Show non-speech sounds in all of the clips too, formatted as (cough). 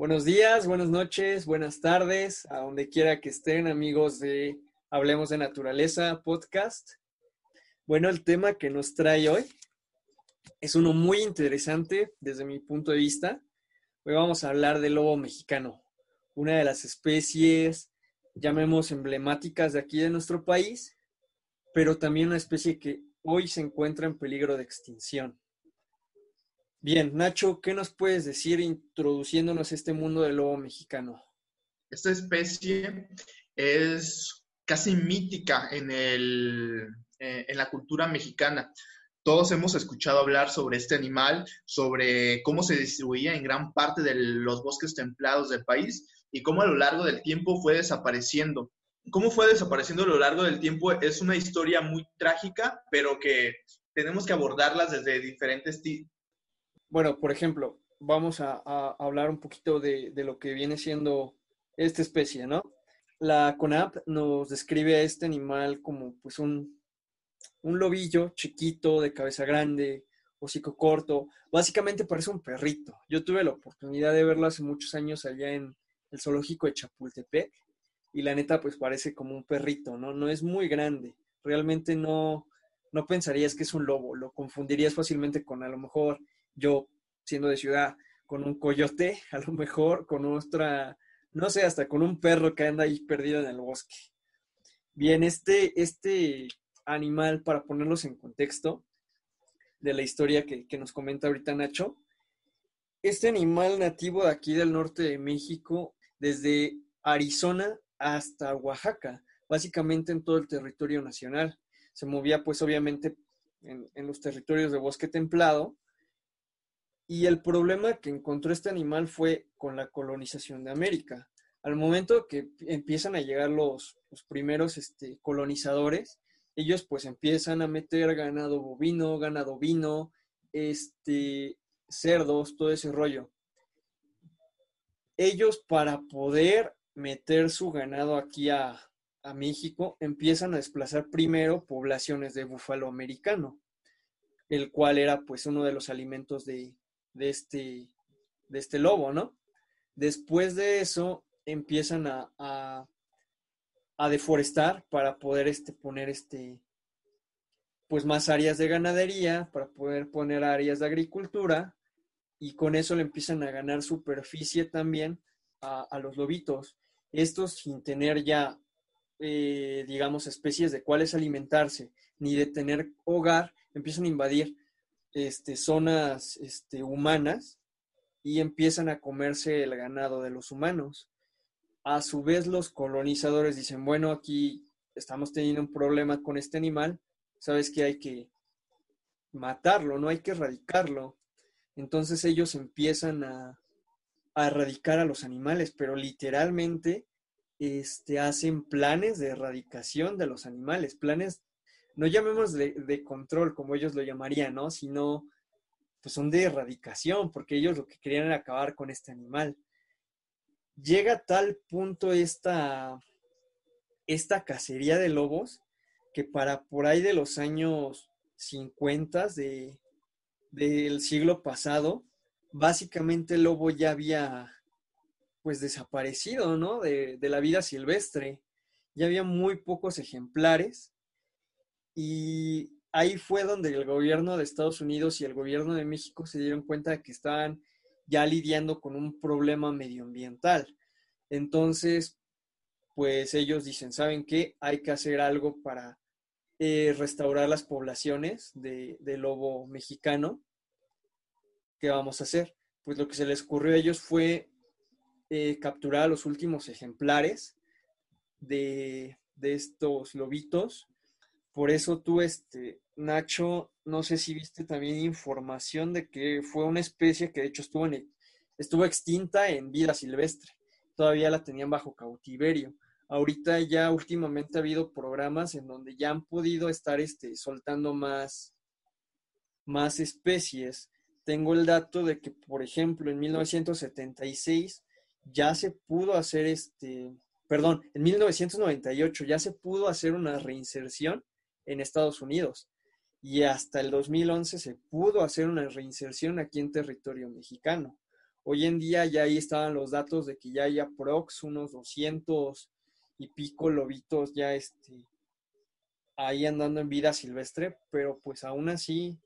Buenos días, buenas noches, buenas tardes, a donde quiera que estén, amigos de Hablemos de Naturaleza podcast. Bueno, el tema que nos trae hoy es uno muy interesante desde mi punto de vista. Hoy vamos a hablar del lobo mexicano, una de las especies, llamemos emblemáticas de aquí de nuestro país, pero también una especie que hoy se encuentra en peligro de extinción. Bien, Nacho, ¿qué nos puedes decir introduciéndonos a este mundo del lobo mexicano? Esta especie es casi mítica en, el, eh, en la cultura mexicana. Todos hemos escuchado hablar sobre este animal, sobre cómo se distribuía en gran parte de los bosques templados del país y cómo a lo largo del tiempo fue desapareciendo. Cómo fue desapareciendo a lo largo del tiempo es una historia muy trágica, pero que tenemos que abordarlas desde diferentes bueno, por ejemplo, vamos a, hablar un poquito de, lo que viene siendo esta especie, ¿no? La CONAP nos describe a este animal como pues un, un lobillo chiquito, de cabeza grande, hocico corto, básicamente parece un perrito. Yo tuve la oportunidad de verlo hace muchos años allá en el zoológico de Chapultepec y la neta pues parece como un perrito, ¿no? No es muy grande, realmente no, no pensarías que es un lobo, lo confundirías fácilmente con a lo mejor yo siendo de ciudad, con un coyote, (laughs) a lo mejor con otra, no sé, hasta con un perro que anda ahí perdido en el bosque. Bien, este, este animal, para ponerlos en contexto de la historia que, que nos comenta ahorita Nacho, este animal nativo de aquí del norte de México, desde Arizona hasta Oaxaca, básicamente en todo el territorio nacional. Se movía pues obviamente en, en los territorios de bosque templado y el problema que encontró este animal fue con la colonización de América. Al momento que empiezan a llegar los, primeros este, colonizadores, ellos pues empiezan a meter ganado bovino, ganado vino, este, cerdos, todo ese rollo. Ellos para poder meter su ganado aquí a, a México empiezan a desplazar primero poblaciones de búfalo americano, el cual era pues uno de los alimentos de, de este, de este lobo, ¿no? Después de eso empiezan a, a, deforestar para poder este, poner este, pues más áreas de ganadería, para poder poner áreas de agricultura y con eso le empiezan a ganar superficie también a, los lobitos. Estos sin tener ya, eh, digamos, especies de cuáles alimentarse, ni de tener hogar, empiezan a invadir este, zonas este, humanas y empiezan a comerse el ganado de los humanos. A su vez, los colonizadores dicen, bueno, aquí estamos teniendo un problema con este animal, sabes que hay que matarlo, no hay que erradicarlo. Entonces ellos empiezan a, a erradicar a los animales, pero literalmente este, hacen planes de erradicación de los animales, planes no llamemos de, control como ellos lo llamarían, ¿no? Sino, pues son de erradicación, porque ellos lo que querían era acabar con este animal. Llega a tal punto esta, esta cacería de lobos que para por ahí de los años 50 de, del siglo pasado, básicamente el lobo ya había pues desaparecido, ¿no? De, de, la vida silvestre. Ya había muy pocos ejemplares y ahí fue donde el gobierno de Estados Unidos y el gobierno de México se dieron cuenta de que estaban ya lidiando con un problema medioambiental. Entonces, pues ellos dicen, ¿saben qué? Hay que hacer algo para eh, restaurar las poblaciones de, lobo mexicano. ¿Qué vamos a hacer? Pues lo que se les ocurrió a ellos fue eh, capturar a los últimos ejemplares de, de estos lobitos por eso tú, este, Nacho, no sé si viste también información de que fue una especie que de hecho estuvo, estuvo extinta en vida silvestre. Todavía la tenían bajo cautiverio. Ahorita ya últimamente ha habido programas en donde ya han podido estar este, soltando más, más especies. Tengo el dato de que, por ejemplo, en 1976 ya se pudo hacer este, perdón, en 1998 ya se pudo hacer una reinserción en Estados Unidos. Y hasta el 2011 se pudo hacer una reinserción aquí en territorio mexicano. Hoy en día ya ahí estaban los datos de que ya hay aprox unos 200 y pico lobitos ya este, ahí andando en vida silvestre, pero pues aún así,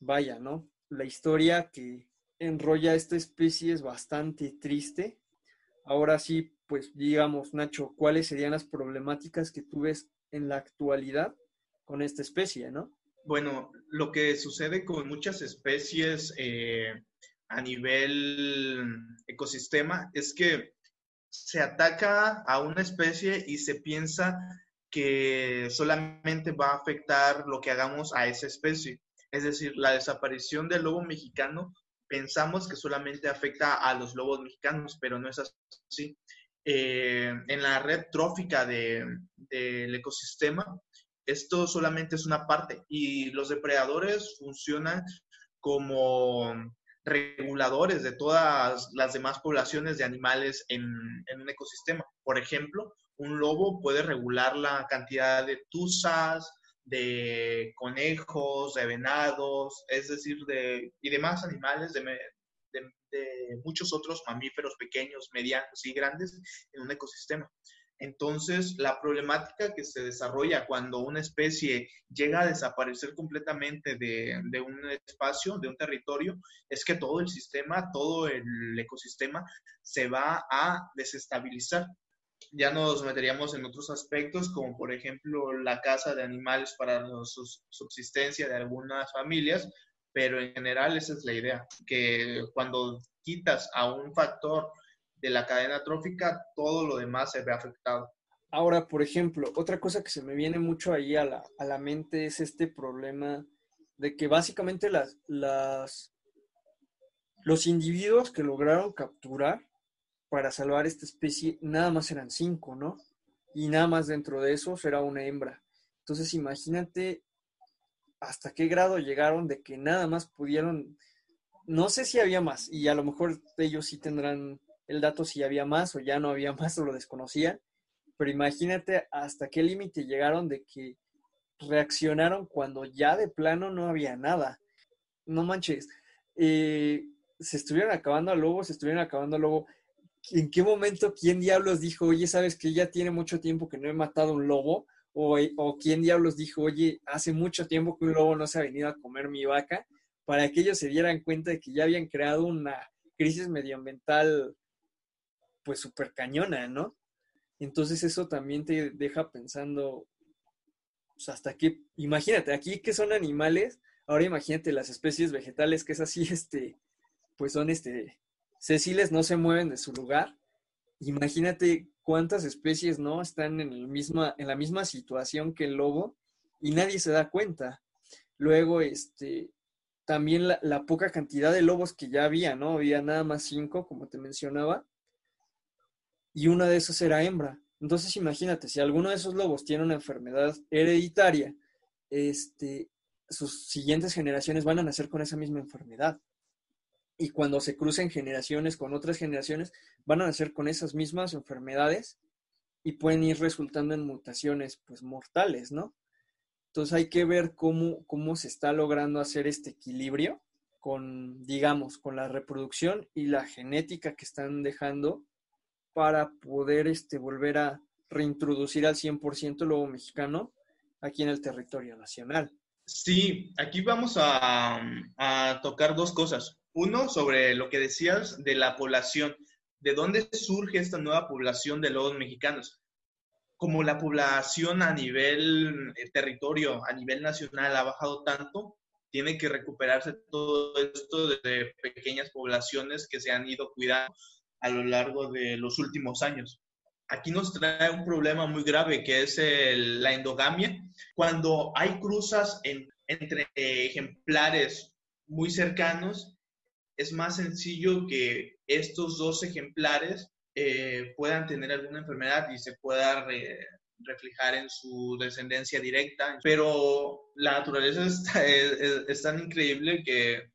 vaya, ¿no? La historia que enrolla esta especie es bastante triste. Ahora sí, pues digamos, Nacho, ¿cuáles serían las problemáticas que tú ves en la actualidad con esta especie, ¿no? Bueno, lo que sucede con muchas especies eh, a nivel ecosistema es que se ataca a una especie y se piensa que solamente va a afectar lo que hagamos a esa especie. Es decir, la desaparición del lobo mexicano pensamos que solamente afecta a los lobos mexicanos, pero no es así. Eh, en la red trófica del ecosistema, esto solamente es una parte y los depredadores funcionan como reguladores de todas las demás poblaciones de animales en, un ecosistema. Por ejemplo, un lobo puede regular la cantidad de tuzas, de conejos, de venados, es decir, de, y demás animales, de, de muchos otros mamíferos pequeños, medianos y grandes en un ecosistema. Entonces, la problemática que se desarrolla cuando una especie llega a desaparecer completamente de, un espacio, de un territorio, es que todo el sistema, todo el ecosistema se va a desestabilizar. Ya nos meteríamos en otros aspectos, como por ejemplo la caza de animales para la subsistencia de algunas familias, pero en general esa es la idea, que cuando quitas a un factor de la cadena trófica, todo lo demás se ve afectado. Ahora, por ejemplo, otra cosa que se me viene mucho ahí a la, a la mente es este problema de que básicamente las, las, los individuos que lograron capturar para salvar esta especie, nada más eran cinco, ¿no? Y nada más dentro de esos era una hembra. Entonces, imagínate hasta qué grado llegaron de que nada más pudieron, no sé si había más, y a lo mejor ellos sí tendrán el dato si había más o ya no había (laughs) más o lo desconocían, pero imagínate hasta qué límite llegaron de que reaccionaron cuando ya de plano no había nada. No manches, eh, se estuvieron acabando a lobo, se estuvieron acabando a lobo. ¿En qué momento quién diablos dijo, oye, sabes que ya tiene mucho tiempo que no he matado un lobo? O, o quién diablos dijo, oye, hace mucho tiempo que un lobo no se ha venido a comer mi vaca, para que ellos se dieran cuenta de que ya habían creado una crisis medioambiental pues súper cañona, ¿no? Entonces eso también te deja pensando, pues hasta qué, imagínate, aquí que son animales, ahora imagínate las especies vegetales que es así, (laughs) este, pues son este, ceciles no se mueven de su lugar. Imagínate cuántas especies no están en, el misma, en la misma situación que el lobo y nadie se da cuenta. Luego, este, también la poca cantidad de lobos que ya había, ¿no? Había nada más cinco, como te mencionaba y una de esas era hembra. Entonces imagínate, si alguno de esos lobos tiene una enfermedad hereditaria, este, sus siguientes generaciones van a nacer con esa misma enfermedad. Y cuando se crucen generaciones con otras generaciones, van a nacer con esas mismas enfermedades y pueden ir resultando en mutaciones pues mortales, ¿no? Entonces hay que ver cómo, cómo se está logrando hacer este equilibrio con, digamos, con la reproducción y la genética que están dejando para poder este, volver a reintroducir al 100% el lobo mexicano aquí en el territorio nacional. Sí, aquí vamos a, a, tocar dos cosas. Uno, sobre lo que decías de la población. ¿De dónde surge esta nueva población de lobos mexicanos? Como la población a nivel eh, territorio, a nivel nacional ha bajado tanto, tiene que recuperarse todo esto de pequeñas poblaciones que se han ido cuidando a lo largo de los últimos años. Aquí nos trae un problema muy grave que es la endogamia. Cuando hay cruzas entre ejemplares muy cercanos, es más sencillo que estos dos ejemplares eh, puedan tener alguna enfermedad y se pueda reflejar en su descendencia directa. Pero la naturaleza (laughs) es tan increíble que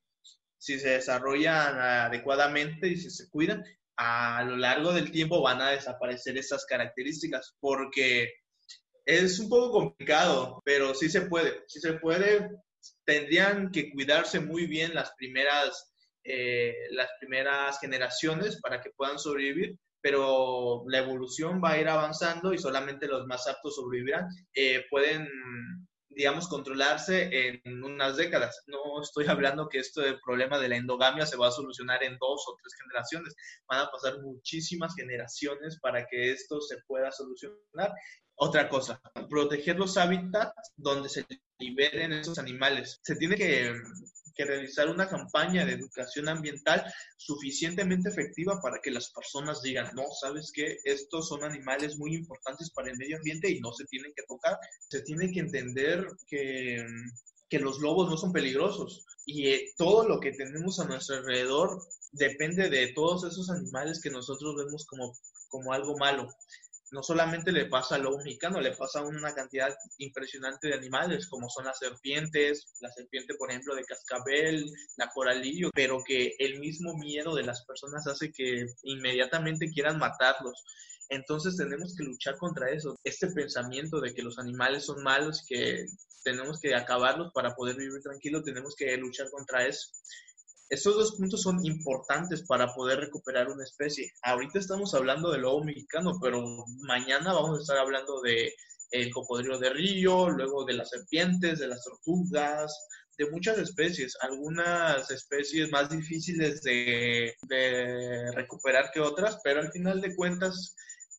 si se desarrollan adecuadamente y si se cuidan, a lo largo del tiempo van a desaparecer esas características porque es un poco complicado, pero sí se puede, sí se puede. Tendrían que cuidarse muy bien las primeras eh, las primeras generaciones para que puedan sobrevivir, pero la evolución va a ir avanzando y solamente los más aptos sobrevivirán. Eh, pueden digamos, controlarse en unas décadas. No estoy hablando que esto del problema de la endogamia se va a solucionar en dos o tres generaciones. Van a pasar muchísimas generaciones para que esto se pueda solucionar. Otra cosa, proteger los hábitats donde se liberen esos animales. Se tiene que realizar una campaña de educación ambiental suficientemente efectiva para que las personas digan, no, sabes que estos son animales muy importantes para el medio ambiente y no se tienen que tocar. Se tiene que entender que, que los lobos no son peligrosos y eh, todo lo que tenemos a nuestro alrededor depende de todos esos animales que nosotros vemos como, como algo malo no solamente le pasa al lobo mexicano, le pasa a una cantidad impresionante de animales, como son las serpientes, la serpiente, por ejemplo, de cascabel, la coralillo, pero que el mismo miedo de las personas hace que inmediatamente quieran matarlos. Entonces tenemos que luchar contra eso, este pensamiento de que los animales son malos, que tenemos que acabarlos para poder vivir tranquilo, tenemos que luchar contra eso. Estos dos puntos son importantes para poder recuperar una especie. Ahorita estamos hablando del lobo mexicano, pero mañana vamos a estar hablando de el cocodrilo de río, luego de las serpientes, de las tortugas, de muchas especies, algunas especies más difíciles de, de, recuperar que otras, pero al final de cuentas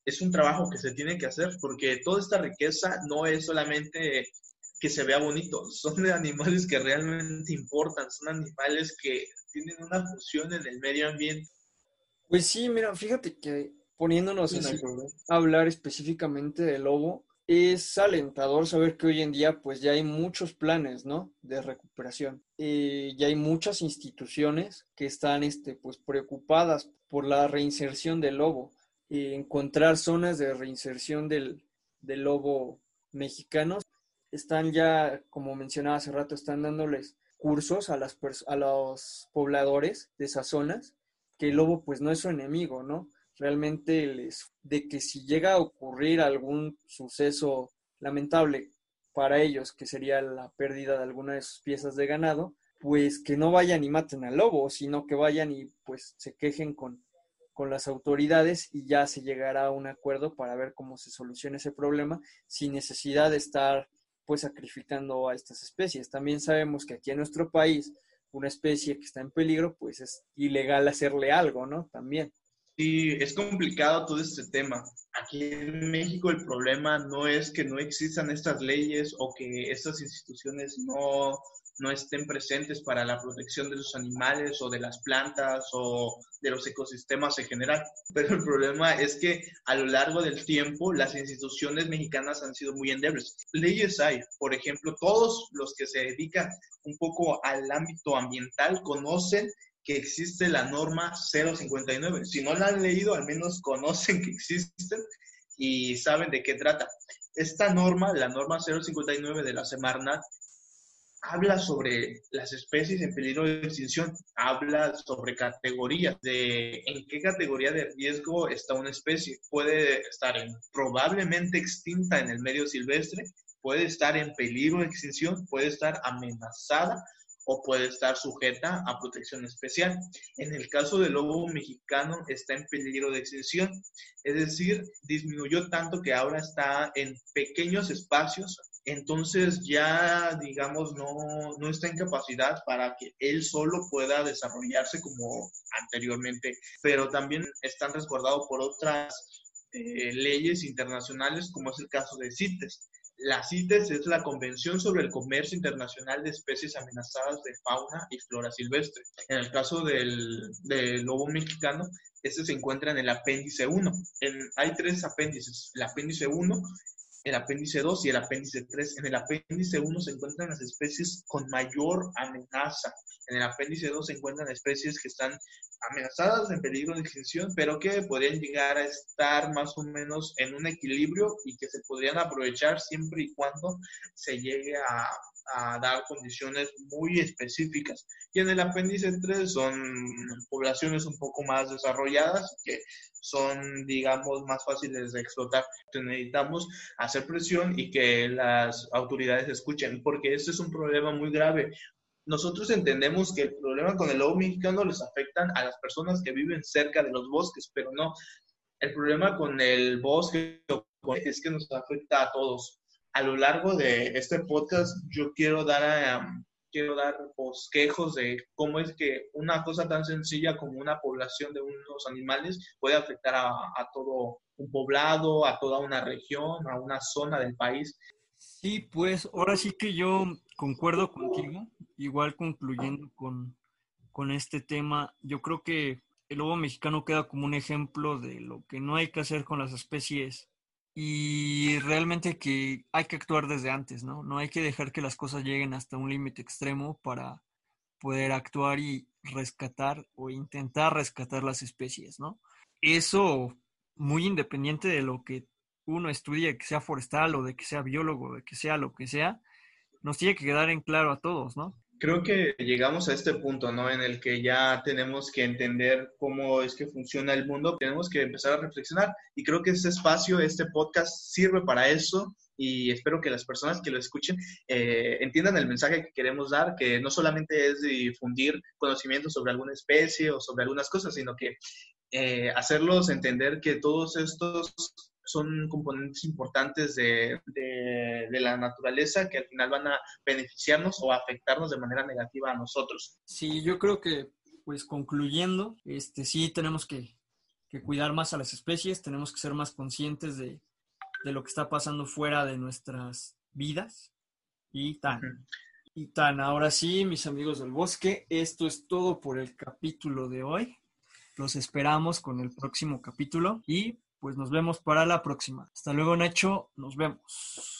es un trabajo que se tiene que hacer porque toda esta riqueza no es solamente que se vea bonito, (laughs) son de animales que realmente importan, son animales que tienen una función en el medio ambiente. Pues sí, mira, fíjate que poniéndonos a hablar específicamente del lobo, es alentador saber que hoy en día pues ya hay muchos planes, ¿no? De recuperación. Eh, ya hay muchas instituciones que están este, pues, preocupadas por la reinserción del lobo. Eh, encontrar zonas de reinserción del, del lobo mexicano están ya, como mencionaba hace rato, están dándoles cursos a, las a los pobladores de esas zonas, que el lobo pues no es su enemigo, ¿no? Realmente les, de que si llega a ocurrir algún suceso lamentable para ellos, que sería la pérdida de alguna de sus piezas de ganado, pues que no vayan y maten al lobo, sino que vayan y pues se quejen con, con las autoridades y ya se llegará a un acuerdo para ver cómo se soluciona ese problema sin necesidad de estar pues sacrificando a estas especies. También sabemos que aquí en nuestro país una especie que está en peligro, pues es ilegal hacerle algo, ¿no? También. Sí, es complicado todo este tema. Aquí en México el problema no es que no existan estas leyes o que estas instituciones no, no estén presentes para la protección de los animales o de las plantas o de los ecosistemas en general. (laughs) Pero el problema es que a lo largo del tiempo las instituciones mexicanas han sido muy endebles. Leyes hay, por ejemplo, todos los que se dedican un poco al ámbito ambiental conocen que existe la norma 059. Si no la han leído, al menos conocen que existen y saben de qué trata. Esta norma, la norma 059 de la Semarnat, habla sobre las especies en peligro de extinción, habla sobre categorías, de en qué categoría de riesgo está una especie. Puede estar en, probablemente extinta en el medio silvestre, puede estar en peligro de extinción, puede estar amenazada o puede estar sujeta a protección especial. En el caso del lobo mexicano está en peligro de extinción, es decir, disminuyó tanto que ahora está en pequeños espacios, entonces ya, digamos, no, no está en capacidad para que él solo pueda desarrollarse como anteriormente, pero también están resguardados por otras eh, leyes internacionales, como es el caso de CITES. La CITES es la Convención sobre el Comercio Internacional de Especies Amenazadas de Fauna y Flora Silvestre. En el caso del, lobo mexicano, este se encuentra en el apéndice 1. hay tres apéndices. El apéndice 1, el apéndice 2 y el apéndice 3. En el apéndice 1 se encuentran las especies con mayor amenaza. En el apéndice 2 se encuentran especies que están amenazadas, en peligro de extinción, pero que podrían llegar a estar más o menos en un equilibrio y que se podrían aprovechar siempre y cuando se llegue a, dar condiciones muy específicas. Y en el apéndice 3 son poblaciones un poco más desarrolladas que son, digamos, más fáciles de explotar. necesitamos hacer presión y que las autoridades escuchen, porque este es un problema muy grave nosotros entendemos que el problema con el lobo mexicano les afectan a las personas que viven cerca de los bosques, pero no. El problema con el bosque es que nos afecta a todos. A lo largo de este podcast yo quiero dar a, quiero dar bosquejos de cómo es que una cosa tan sencilla como una población de unos animales puede afectar a, a todo un poblado, a toda una región, a una zona del país. Sí, pues ahora sí que yo concuerdo contigo, igual concluyendo con, con este tema, yo creo que el lobo mexicano queda como un ejemplo de lo que no hay que hacer con las especies y realmente que hay que actuar desde antes, ¿no? No hay que dejar que las cosas lleguen hasta un límite extremo para poder actuar y rescatar o intentar rescatar las especies, ¿no? Eso muy independiente de lo que uno estudie, que sea forestal o de que sea biólogo, de que sea lo que sea, nos tiene que quedar en claro a todos, ¿no? Creo que llegamos a este punto, ¿no? En el que ya tenemos que entender cómo es que funciona el mundo, tenemos que empezar a reflexionar y creo que este espacio, este podcast sirve para eso y espero que las personas que lo escuchen eh, entiendan el mensaje que queremos dar, que no solamente es difundir conocimientos sobre alguna especie o sobre algunas cosas, sino que eh, hacerlos entender que todos estos son componentes importantes de, de, la naturaleza que al final van a beneficiarnos o afectarnos de manera negativa a nosotros. Sí, yo creo que, pues concluyendo, este, sí tenemos que, que cuidar más a las especies, tenemos que ser más conscientes de, de lo que está pasando fuera de nuestras vidas. Y tan. Y tan, ahora sí, mis amigos del bosque, esto es todo por el capítulo de hoy. Los esperamos con el próximo capítulo y pues nos vemos para la próxima. Hasta luego, Nacho. Nos vemos.